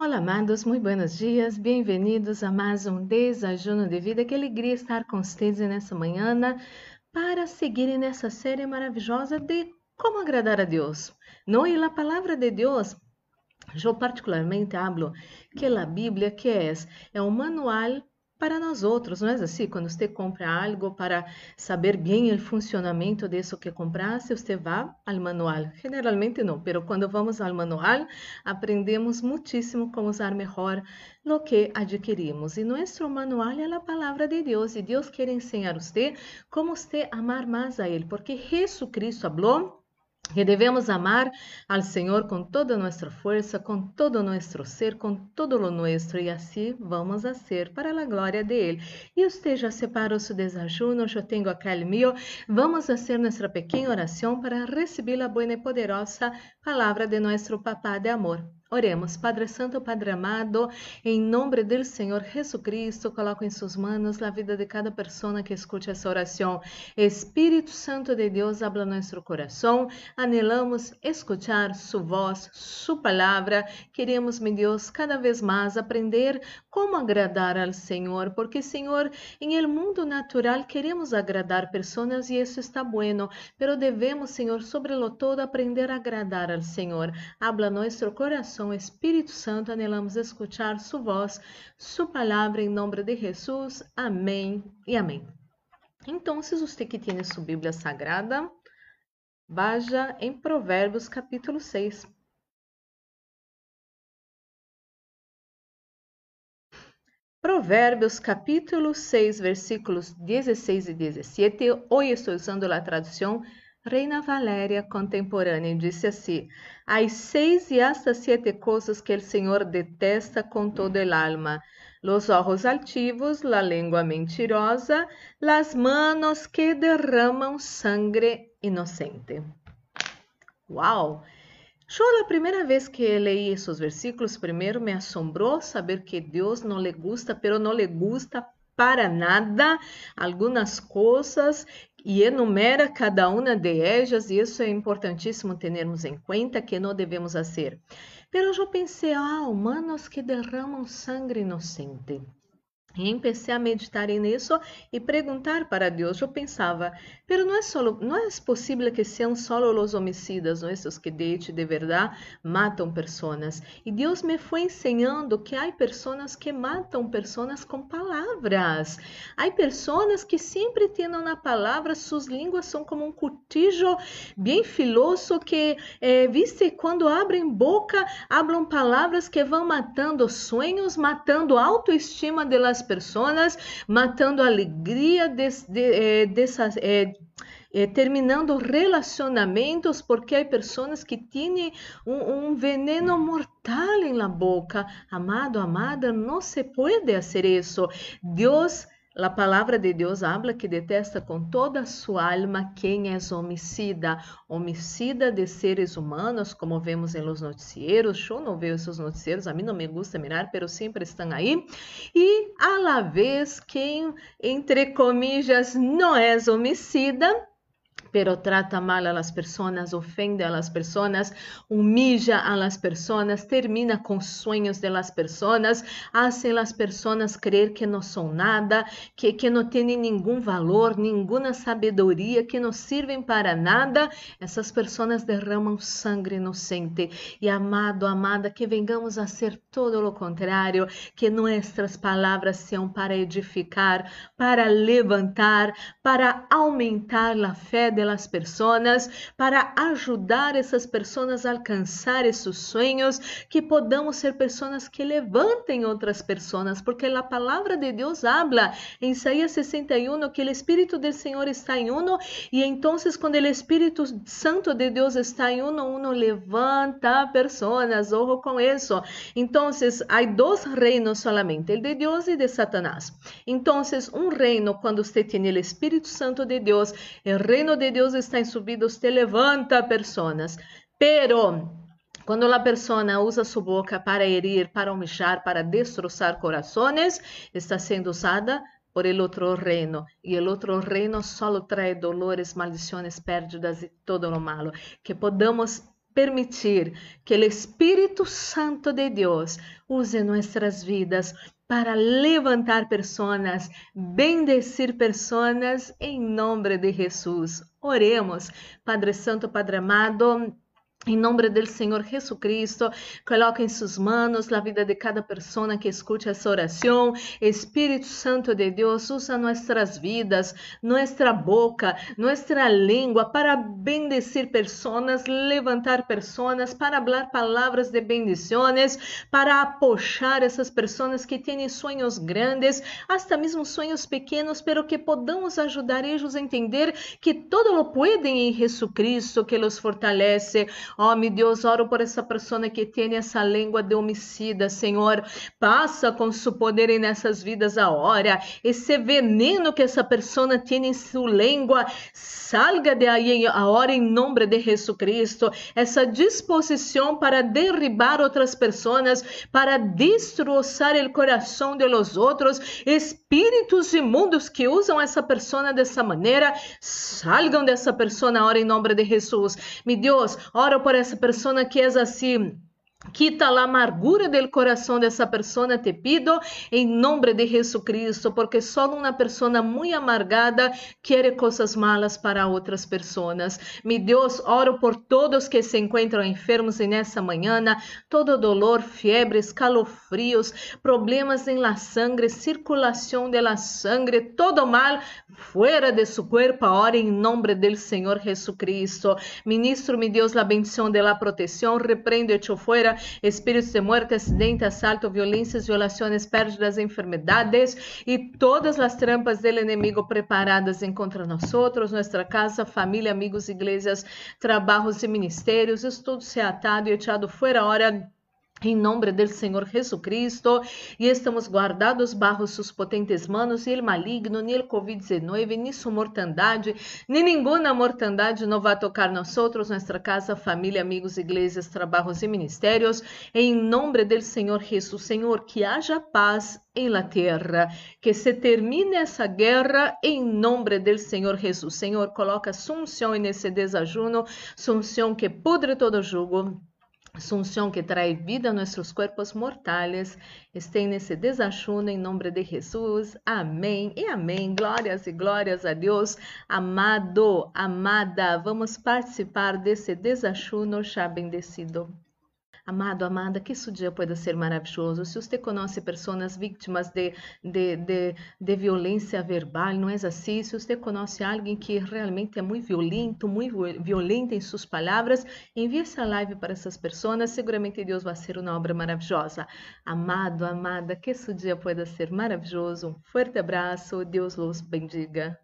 Olá, amados, muito buenos dias, bem-vindos a mais um Desajuno de Vida. Que alegria estar com vocês nessa manhã para seguir nessa série maravilhosa de como agradar a Deus. Não, e a palavra de Deus, eu particularmente hablo que a Bíblia que é, é um manual para nós outros, não é assim? Quando você compra algo para saber bem o funcionamento disso que compraste, você vai ao manual. Generalmente não, mas quando vamos ao manual, aprendemos muitíssimo como usar melhor o que adquirimos. E nosso manual é a palavra de Deus, e Deus quer ensinar você como você amar mais a Ele, porque Jesus Cristo falou que devemos amar ao Senhor com toda a nossa força, com todo nosso ser, com todo o nosso, e assim vamos a ser para a glória de Ele. E você já separou seu desajuno, eu tenho aqui o meu. Vamos fazer nossa pequena oração para receber a boa e poderosa palavra de nosso Papá de amor. Oremos, Padre Santo, Padre amado, em nome do Senhor Jesucristo, coloco em suas mãos a vida de cada pessoa que escute essa oração. Espírito Santo de Deus, habla nosso coração. Anelamos escuchar sua voz, sua palavra. Queremos, meu Deus, cada vez mais aprender como agradar ao Senhor, porque, Senhor, em el mundo natural queremos agradar pessoas e isso está bueno, pero devemos, Senhor, sobre lo todo aprender a agradar ao Senhor. Habla nosso coração coração, Espírito Santo, anelamos escuchar sua voz, sua palavra em nome de Jesus. Amém e amém. Então, se você que tem sua Bíblia Sagrada, vaja em Provérbios capítulo 6. Provérbios capítulo 6, versículos 16 e 17. Hoje estou usando a tradução Reina Valéria contemporânea disse assim: Há seis e hasta sete coisas que o Senhor detesta com todo el alma: los ojos altivos, la lengua mentirosa, las manos que derramam sangre inocente. Uau! Eu, a primeira vez que leí esses versículos, primeiro me assombrou saber que Deus não lhe gusta, pero não lhe gusta para nada algumas coisas e enumera cada uma de elas, e isso é importantíssimo termos em conta que não devemos fazer. Pero eu pensei, ah, humanos que derramam sangue inocente. E empecé a meditar nisso e perguntar para Deus. Eu pensava, pero não é solo, não é possível que sejam só os homicidas, não esses que de de verdade matam pessoas. E Deus me foi ensinando que há pessoas que matam pessoas com palavras. Há pessoas que sempre têm na palavra, suas línguas são como um cutillo bem filoso que, eh, viste, quando abrem boca, hablam palavras que vão matando sonhos, matando autoestima delas pessoas, matando a alegria de, de, eh, dessas. Eh, eh, terminando relacionamentos, porque há pessoas que têm um, um, veneno mortal la boca. Amado, amada, não se pode fazer isso. Deus a palavra de Deus habla que detesta com toda a sua alma quem é homicida, homicida de seres humanos, como vemos em los noticieros. Eu não vejo esses noticieros, a mim não me gusta mirar, pero sempre estão aí. E a la vez quem, entre comillas, não é homicida, pero trata mal a las personas, ofende a las personas, humilla a las personas, termina com sonhos de las personas, hace las personas creer que não são nada, que, que não têm nenhum valor, nenhuma sabedoria, que não servem para nada. Essas pessoas derramam sangue inocente. E amado, amada, que vengamos a ser todo o contrário, que nossas palavras sejam para edificar, para levantar, para aumentar a fé de las personas, para ajudar essas pessoas a alcançar esses sonhos, que podamos ser pessoas que levantem outras pessoas, porque a palavra de Deus habla em Isaías 61 que o Espírito do Senhor está em uno e então quando o Espírito Santo de Deus está em uno, uno levanta pessoas, ojo com isso. Então, há dois reinos solamente, o de Deus e de Satanás. Então, um reino quando você tem o Espírito Santo de Deus, o reino de Deus está em subida, você levanta pessoas. Pero quando a pessoa usa sua boca para herir, para humilhar, para destroçar corações, está sendo usada por el outro reino. E el outro reino só traz dolores, maldições, pérdidas e todo lo malo. Que podamos permitir que o Espírito Santo de Deus use nossas vidas para levantar pessoas, bendecir pessoas em nome de Jesus. Oremos, Padre Santo, Padre amado. Em nome do Senhor Jesucristo, coloque em suas mãos a vida de cada pessoa que escute essa oração. Espírito Santo de Deus, usa nossas vidas, nossa boca, nossa língua para bendecir pessoas, levantar pessoas, para falar palavras de bendições, para apoiar essas pessoas que têm sonhos grandes, até mesmo sonhos pequenos, pero que podamos ajudar eles a entender que todo lo podem em Jesucristo, que los fortalece. Oh, meu Deus, oro por essa pessoa que tem essa língua de homicida, Senhor. Passa com seu poder nessas vidas agora. Esse veneno que essa pessoa tem em sua língua, salga de aí agora em nome de Jesus Cristo. Essa disposição para derribar outras pessoas, para destroçar o coração de los outros, espíritos imundos que usam essa pessoa dessa maneira, salgam dessa pessoa agora em nome de Jesus. Meu Deus, oro por por essa pessoa que é assim Quita a amargura do coração dessa pessoa, te pido, em nome de Jesucristo, porque só uma pessoa muito amargada quer coisas malas para outras pessoas. Mi Deus, oro por todos que se encontram enfermos nessa manhã, todo dolor, fiebres, calofrios, problemas em la sangre, circulação de la sangre, todo mal fuera de su cuerpo, em nome do Senhor Jesucristo. Ministro, mi Deus, la bendição de la proteção, reprendo e fuera espíritos de muerte, acidente, asalto, violências, violações, pérdidas, enfermedades e todas as trampas do inimigo preparadas contra nós nossa casa, família, amigos, igrejas, trabalhos e ministérios, estudo se atado e echado fora. Hora em nome do Senhor Jesucristo, e estamos guardados bajo suas potentes manos, e o maligno, nem o Covid-19, nem sua mortandade, nem nenhuma mortandade não vai tocar nós outros, nossa casa, família, amigos, igrejas, trabalhos e ministérios, em nome do Senhor Jesus. Senhor, que haja paz em la terra, que se termine essa guerra em nome do Senhor Jesus. Senhor, coloca sunção nesse desajuno, sunção que pudre todo jugo, Asunción que trae vida a nuestros cuerpos mortales, estén nesse desachuno em nome de Jesus. Amém e amém. Glórias e glórias a Deus. Amado, amada, vamos participar desse desachuno já bendecido. Amado, amada, que esse dia pode ser maravilhoso. Se você conhece pessoas vítimas de, de, de, de violência verbal, não é assim? Se você conhece alguém que realmente é muito violento, muito violento em suas palavras, envie essa live para essas pessoas. Seguramente Deus vai ser uma obra maravilhosa. Amado, amada, que esse dia pode ser maravilhoso. Um forte abraço. Deus los bendiga.